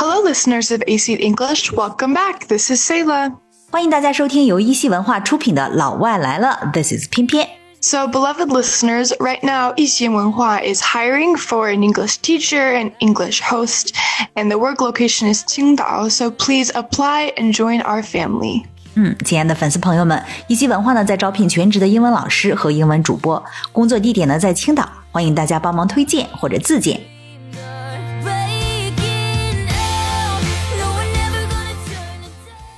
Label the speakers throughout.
Speaker 1: Hello, listeners of AC English. Welcome back. This is Selah.
Speaker 2: 欢迎大家收听由一席文化出品的《老外来了》，This is 翩翩。
Speaker 1: So, beloved listeners, right now, Yixian Wenhua is hiring for an English teacher and English host, and the work location is Qingdao, so please apply and join our family.
Speaker 2: 嗯，亲爱的粉丝朋友们，一席文化呢在招聘全职的英文老师和英文主播，工作地点呢在青岛，欢迎大家帮忙推荐或者自荐。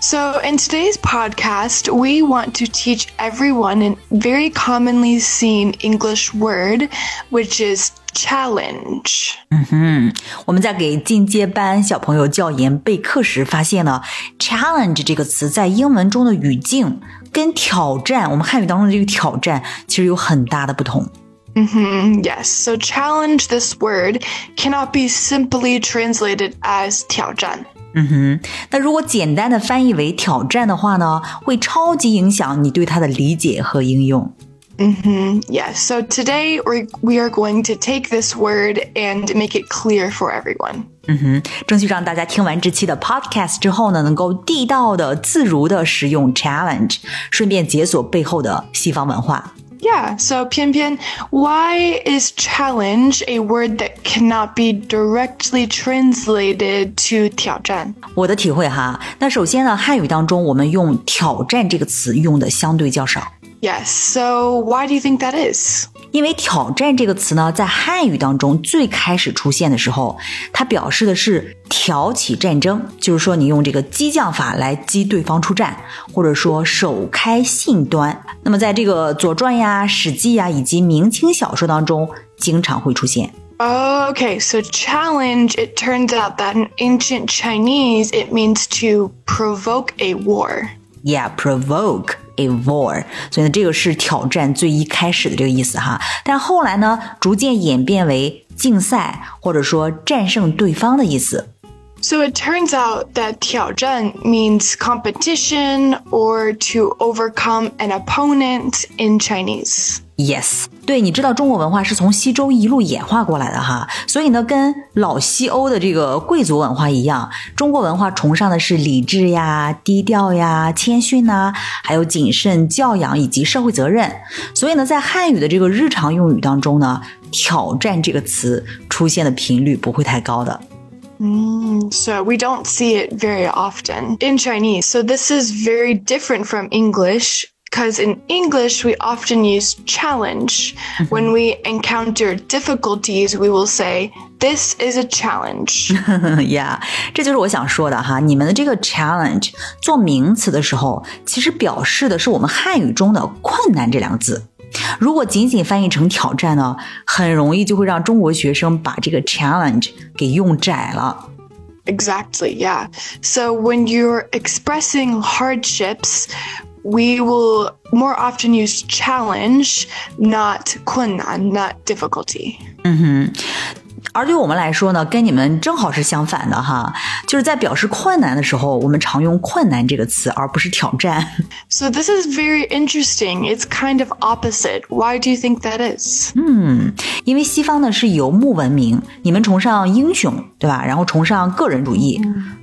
Speaker 1: So, in today's podcast, we want to teach everyone a very commonly seen English word, which is challenge.
Speaker 2: 嗯哼，我们在给进阶班小朋友教研备课时，发现呢，challenge 这个词在英文中的语境跟挑战，我们汉语当中的这个挑战其实有很大的不同。
Speaker 1: Mm-hmm, yes. So challenge this word cannot be simply translated as 挑战.
Speaker 2: 嗯哼，那如果简单的翻译为挑战的话呢，会超级影响你对它的理解和应用。
Speaker 1: Mm-hmm. Yes. So today we we are going to take this word and make it clear for everyone.
Speaker 2: 嗯哼，争取让大家听完这期的 podcast 之后呢，能够地道的、自如的使用 challenge，顺便解锁背后的西方文化。
Speaker 1: yeah, so Pian Pian, why is challenge a word that cannot be directly translated to 挑战？
Speaker 2: 我的体会哈，那首先呢，汉语当中我们用挑战这个词用的相对较少。
Speaker 1: Yes, so why do you think that is?
Speaker 2: 因为挑战这个词呢，在汉语当中最开始出现的时候，它表示的是挑起战争，就是说你用这个激将法来激对方出战，或者说首开信端。那么在这个《左传》呀、《史记》呀以及明清小说当中，经常会出现。
Speaker 1: Okay, so challenge, it turns out that in ancient Chinese, it means to provoke a war.
Speaker 2: Yeah, provoke a war，所以呢，这个是挑战最一开始的这个意思哈。但后来呢，逐渐演变为竞赛或者说战胜对方的意思。
Speaker 1: So it turns out that 挑战 means competition or to overcome an opponent in Chinese.
Speaker 2: Yes， 对，你知道中国文化是从西周一路演化过来的哈，所以呢，跟老西欧的这个贵族文化一样，中国文化崇尚的是理智呀、低调呀、谦逊呐，还有谨慎、教养以及社会责任。所以呢，在汉语的这个日常用语当中呢，挑战这个词出现的频率不会太高的。
Speaker 1: Mm, so we don't see it very often in Chinese. So this is very different from English because in English we often use challenge. Mm-hmm. When we encounter difficulties, we will say this is a challenge.
Speaker 2: yeah，这就是我想说的哈。你们的这个 challenge 做名词的时候，其实表示的是我们汉语中的困难这两个字。如果仅仅翻译成挑战呢，很容易就会让中国学生把这个 challenge 给用窄了。
Speaker 1: Exactly, yeah. So when you're expressing hardships, we will more often use challenge, not 困难, not difficulty.
Speaker 2: 嗯哼。而对我们来说呢，跟你们正好是相反的哈，就是在表示困难的时候，我们常用“困难”这个词，而不是挑战。
Speaker 1: So this is very interesting. It's kind of opposite. Why do you think that is?
Speaker 2: 嗯，因为西方呢是游牧文明，你们崇尚英雄，对吧？然后崇尚个人主义，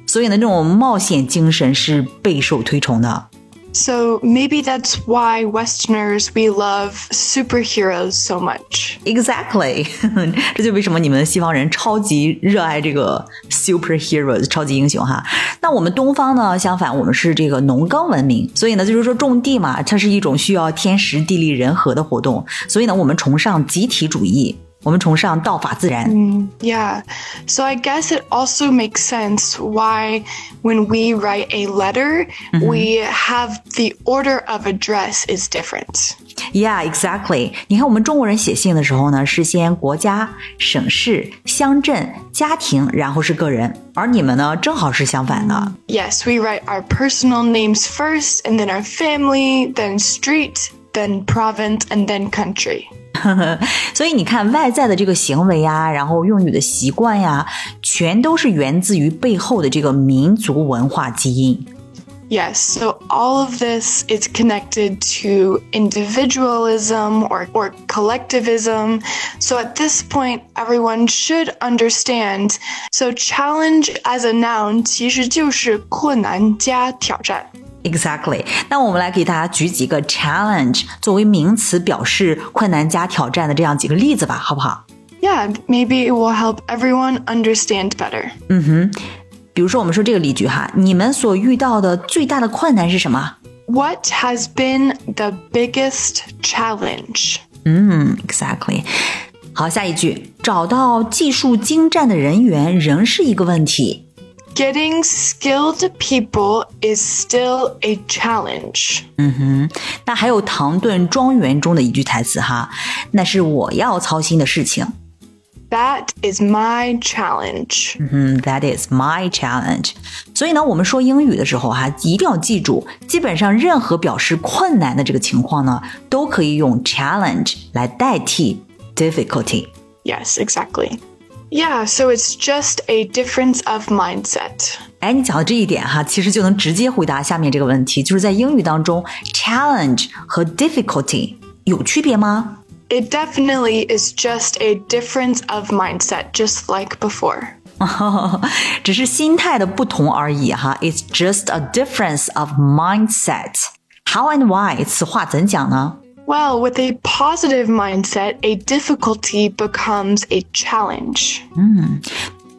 Speaker 2: 所以呢，这种冒险精神是备受推崇的。
Speaker 1: So maybe that's why Westerners we love superheroes so much.
Speaker 2: Exactly，这就为什么你们西方人超级热爱这个 superheroes 超级英雄哈。那我们东方呢，相反，我们是这个农耕文明，所以呢，就是说种地嘛，它是一种需要天时地利人和的活动，所以呢，我们崇尚集体主义。我们崇尚道法自然。
Speaker 1: Mm, yeah. So I guess it also makes sense why when we write a letter, mm-hmm. we have the order of address is different.
Speaker 2: Yeah, exactly. 你看，我们中国人写信的时候呢，是先国家、省市、乡镇、家庭，然后是个人，而你们呢，正好是相反的。
Speaker 1: Yes, we write our personal names first, and then our family, then street, then province, and then country.
Speaker 2: 所以你看，外在的这个行为呀，然后用语的习惯呀，全都是源自于背后的这个民族文化基因。
Speaker 1: Yes, so all of this is connected to individualism or, or collectivism. So at this point, everyone should understand. So challenge as a noun 其实就是困难加挑战。
Speaker 2: Exactly。那我们来给大家举几个 challenge 作为名词表示困难加挑战的这样几个例子吧，好不好？
Speaker 1: Yeah, maybe it will help everyone understand better.
Speaker 2: 嗯哼，比如说我们说这个例句哈，你们所遇到的最大的困难是什么？
Speaker 1: What has been the biggest challenge?
Speaker 2: 嗯，exactly。好，下一句，找到技术精湛的人员仍是一个问题。
Speaker 1: Getting skilled people is still a challenge.
Speaker 2: 嗯哼，那还有《唐顿庄园》中的一句台词哈，那是我要操心的事情。
Speaker 1: That is my challenge.
Speaker 2: 嗯哼，That is my challenge。所以呢，我们说英语的时候哈，一定要记住，基本上任何表示困难的这个情况呢，都可以用 challenge 来代替 difficulty。
Speaker 1: Yes, exactly. Yeah, so it's just a difference of mindset.
Speaker 2: 哎，你讲的这一点哈，其实就能直接回答下面这个问题，就是在英语当中，challenge 和 difficulty 有区别吗？
Speaker 1: It definitely is just a difference of mindset, just like before.
Speaker 2: 只是心态的不同而已哈。It's just a difference of mindset. How and why 此话怎讲呢？
Speaker 1: Well, with a positive mindset, a difficulty becomes a challenge.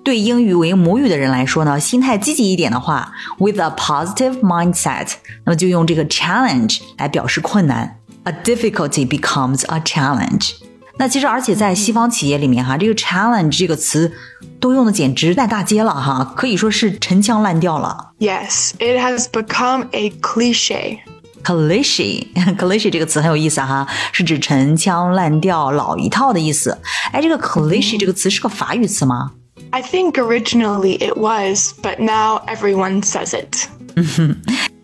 Speaker 2: 对英语为母语的人来说呢，心态积极一点的话，with a positive mindset，那么就用这个 challenge 来表示困难。A difficulty becomes a challenge。那其实，而且在西方企业里面哈，这个 challenge 这个词都用的简直烂大街了哈，可以说是陈腔滥调了。
Speaker 1: Yes, it has become a cliche.
Speaker 2: Cliche，cliche 这个词很有意思哈，是指陈腔滥调、老一套的意思。哎，这个 cliche 这个词是个法语词吗
Speaker 1: ？I think originally it was, but now everyone says it.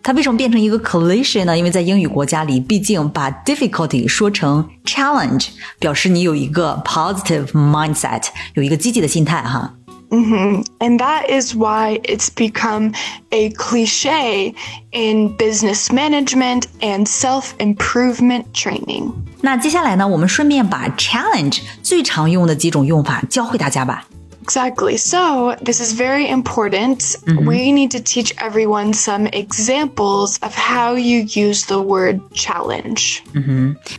Speaker 2: 它为什么变成一个 cliche 呢？因为在英语国家里，毕竟把 difficulty 说成 challenge，表示你有一个 positive mindset，有一个积极的心态哈。
Speaker 1: And that is why it's become a cliche in business management and self improvement training.
Speaker 2: 那接下来呢，我们顺便把 challenge 最常用的几种用法教会大家吧。
Speaker 1: Exactly. So, this is very important. We need to teach everyone some examples of how you use the word challenge.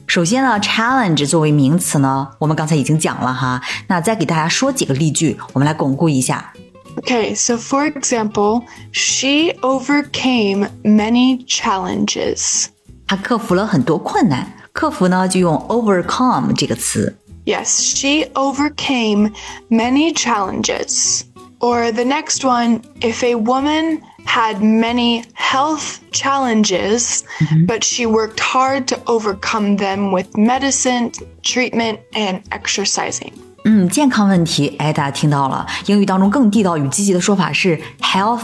Speaker 2: 首先呢，challenge 作为名词呢，我们刚才已经讲了哈。那再给大家说几个例句，我们来巩固一下。
Speaker 1: Okay, so for example, she overcame many challenges.
Speaker 2: 她克服了很多困难，克服呢就用 overcome 这个词。
Speaker 1: Yes, she overcame many challenges. Or the next one, if a woman had many health challenges, but she worked hard to overcome them with medicine, treatment, and exercising.
Speaker 2: 嗯，健康问题，哎，大家听到了。英语当中更地道与积极的说法是 health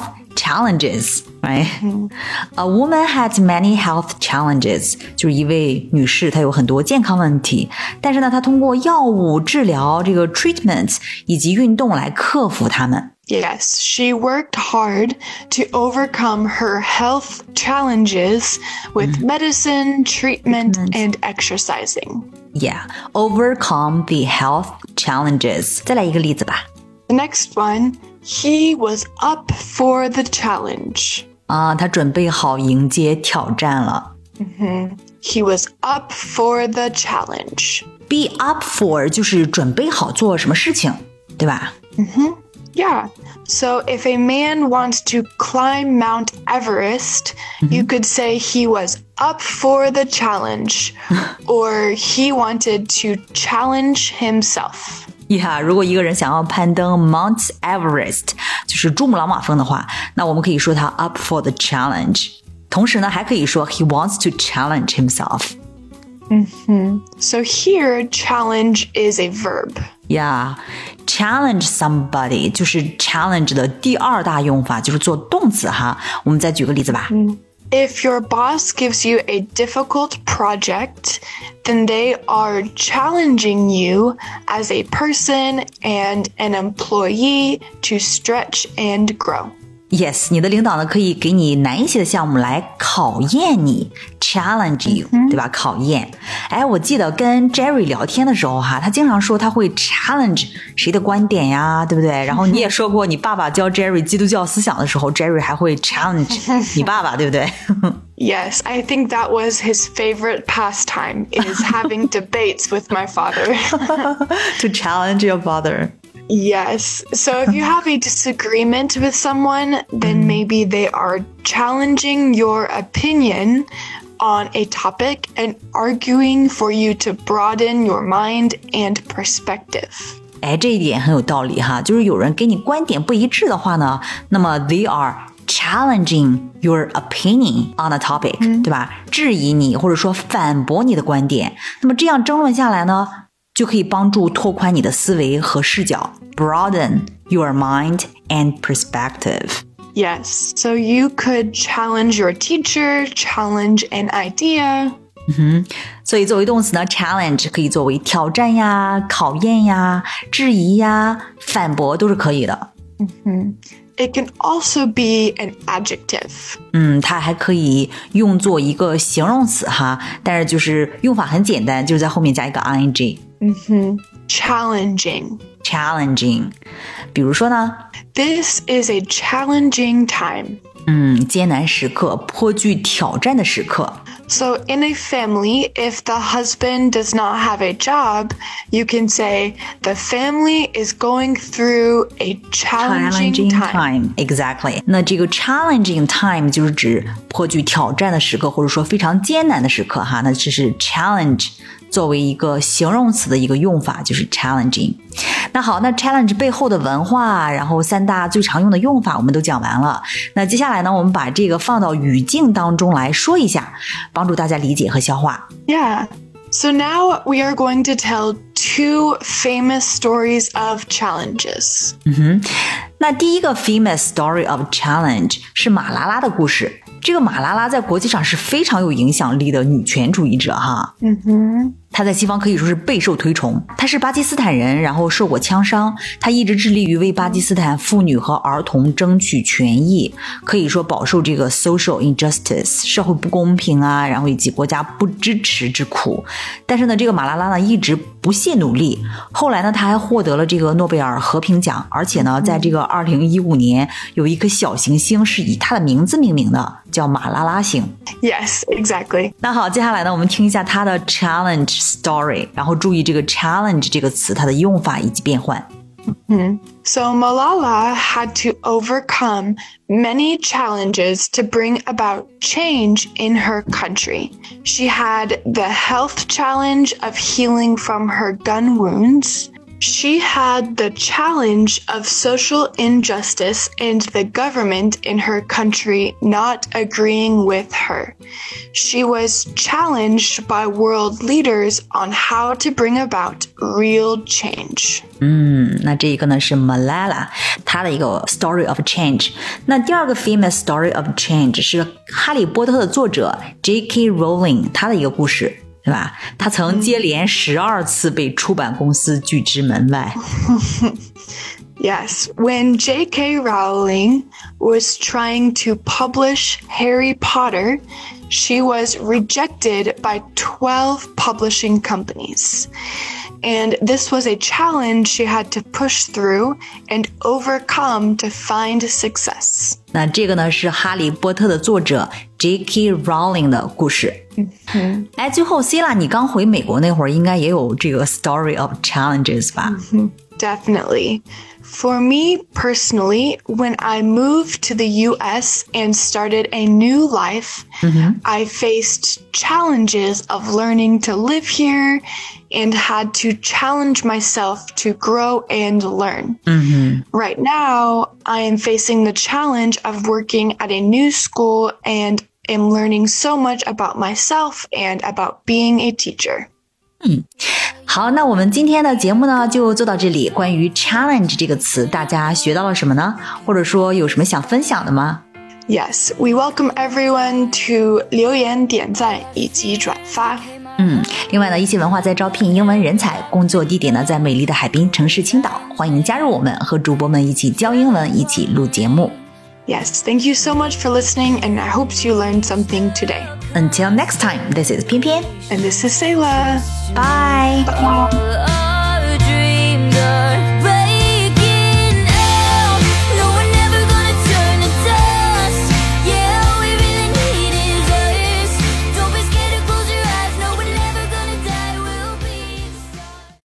Speaker 2: challenges，right？、A woman had many health challenges，就是一位女士，她有很多健康问题，但是呢，她通过药物治疗、这个 treatment 以及运动来克服它们。
Speaker 1: Yes, she worked hard to overcome her health challenges with medicine, treatment, and exercising.
Speaker 2: Yeah, overcome the health challenges。再来一个例子吧。
Speaker 1: The next one, he was up for the challenge.
Speaker 2: 啊，她准备好迎接挑战了。
Speaker 1: He was up for the challenge.
Speaker 2: Be up for 就是准备好做什么事情，对吧？
Speaker 1: Yeah. So if a man wants to climb Mount Everest, you could say he was up for the challenge or he wanted to challenge himself.
Speaker 2: 呀如果一个人想要攀登 Mount Everest，就是珠穆朗玛峰的话，那我们可以说他 up for the challenge。同时呢，还可以说 he wants to challenge himself。
Speaker 1: So here, challenge is a verb.
Speaker 2: 呀、challenge somebody 就是 challenge 的第二大用法，就是做动词哈。我们再举个例子吧。
Speaker 1: If your boss gives you a difficult project, then they are challenging you as a person and an employee to stretch and grow.
Speaker 2: Yes，你的领导呢可以给你难一些的项目来考验你，challenge you，、对吧？考验。哎，我记得跟 Jerry 聊天的时候哈，他经常说他会 challenge 谁的观点呀，对不对？然后你也说过，你爸爸教 Jerry 基督教思想的时候，Jerry 还会 challenge 你爸爸，对不对？
Speaker 1: Yes, I think that was his favorite pastime is having debates with my father.
Speaker 2: to challenge your father.
Speaker 1: Yes. So if you have a disagreement with someone, then maybe they are challenging your opinion on a topic and arguing for you to broaden your mind and perspective.
Speaker 2: 哎，这一点很有道理哈，就是有人跟你观点不一致的话呢，那么 they are challenging your opinion on a topic，、对吧？质疑你或者说反驳你的观点，那么这样争论下来呢，就可以帮助拓宽你的思维和视角，broaden your mind and perspective。
Speaker 1: Yes. So you could challenge your teacher, challenge an idea.
Speaker 2: 所以作为动词呢，challenge 可以作为挑战呀、考验呀、质疑呀、反驳都是可以的。
Speaker 1: It can also be an adjective.
Speaker 2: 嗯，它还可以用作一个形容词哈，但是就是用法很简单，就是在后面加一个 ing。
Speaker 1: Challenging.
Speaker 2: challenging，比如说呢，
Speaker 1: This is a challenging time.
Speaker 2: 嗯，艰难时刻，颇具挑战的时刻。
Speaker 1: So, in a family, if the husband does not have a job, you can say the family is going through a challenging time.
Speaker 2: time exactly。那这个 challenging time 就是指颇具挑战的时刻，或者说非常艰难的时刻哈。那这是 challenge 作为一个形容词的一个用法，就是 challenging。那好，那 challenge 背后的文化，然后三大最常用的用法我们都讲完了。那接下来呢，我们把这个放到语境当中来说一下，帮助大家理解和消化。
Speaker 1: Yeah. So, now we are going to tell two famous stories of challenges.
Speaker 2: 嗯哼那第一个 famous story of challenge 是马拉拉的故事。这个马拉拉在国际上是非常有影响力的女权主义者哈。嗯哼，她在西方可以说是备受推崇。他是巴基斯坦人，然后受过枪伤，他一直致力于为巴基斯坦妇女和儿童争取权益，可以说饱受这个 social injustice 社会不公平啊，然后以及国家不支持之苦。但是呢，这个马拉拉呢一直不懈努力。后来呢，他还获得了这个诺贝尔和平奖，而且呢，在这个二零一五年有一颗小行星是以他的名字命名的，叫马拉拉星。
Speaker 1: Yes, exactly.
Speaker 2: 那好，接下来呢，我们听一下他的 challenge story，然后注意这个 challenge 这个词它的用法以及变换。
Speaker 1: So Malala had to overcome many challenges to bring about change in her country. She had the health challenge of healing from her gun wounds. She had the challenge of social injustice and the government in her country not agreeing with her. She was challenged by world leaders on how to bring about real change.
Speaker 2: 嗯，那这一个呢是 Malala，她的一个 story of change。那第二个 famous story of change 是《哈利波特》的作者 J.K. Rowling 她的一个故事， 对吧？她曾接连十二次被出版公司拒之门外。
Speaker 1: Yes, when J.K. Rowling was trying to publish Harry Potter, she was rejected by 12 publishing companies. And this was a challenge she had to push through and overcome to find success.
Speaker 2: 那这个呢是《哈利波特》的作者 J.K. Rowling 的故事。嗯，哎，最后 C 啦，你刚回美国那会儿，应该也有这个 story of challenges 吧
Speaker 1: ？Definitely. For me personally, when I moved to the US and started a new life, mm-hmm. I faced challenges of learning to live here and had to challenge myself to grow and learn. Mm-hmm. Right now, I am facing the challenge of working at a new school and am learning so much about myself and about being a teacher.
Speaker 2: 好，那我们今天的节目呢就做到这里。关于 challenge 这个词，大家学到了什么呢？或者说有什么想分享的吗
Speaker 1: ？Yes, we welcome everyone to 留言点赞以及转发。
Speaker 2: 嗯，另外呢，一席文化在招聘英文人才，工作地点呢在美丽的海滨城市青岛，欢迎加入我们，和主播们一起教英文，一起录节目。
Speaker 1: Yes, thank you so much for listening, and I hope you learned something today.
Speaker 2: Until next time, this is 翩翩
Speaker 1: And this is Selah.
Speaker 2: Bye.
Speaker 1: Bye.